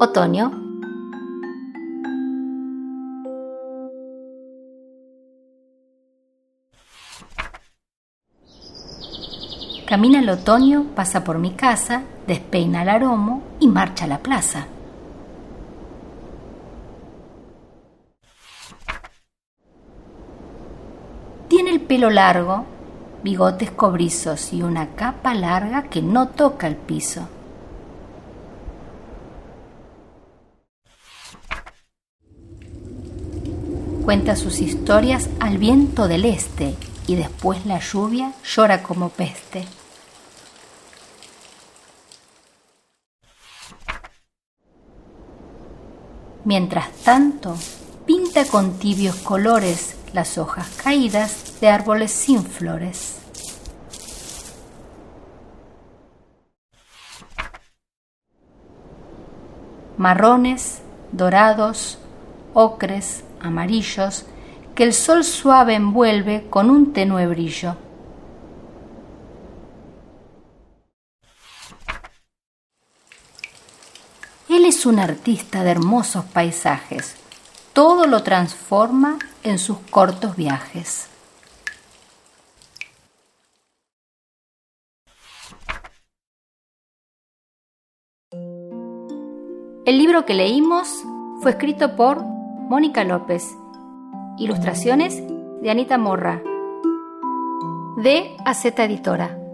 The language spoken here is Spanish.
Otoño. Camina el otoño, pasa por mi casa, despeina el aromo y marcha a la plaza. Tiene el pelo largo, bigotes cobrizos y una capa larga que no toca el piso. Cuenta sus historias al viento del este y después la lluvia llora como peste. Mientras tanto, pinta con tibios colores las hojas caídas de árboles sin flores. Marrones, dorados, ocres, amarillos, que el sol suave envuelve con un tenue brillo. Él es un artista de hermosos paisajes, todo lo transforma en sus cortos viajes. El libro que leímos fue escrito por Mónica López. Ilustraciones de Anita Morra. De AZ Editora.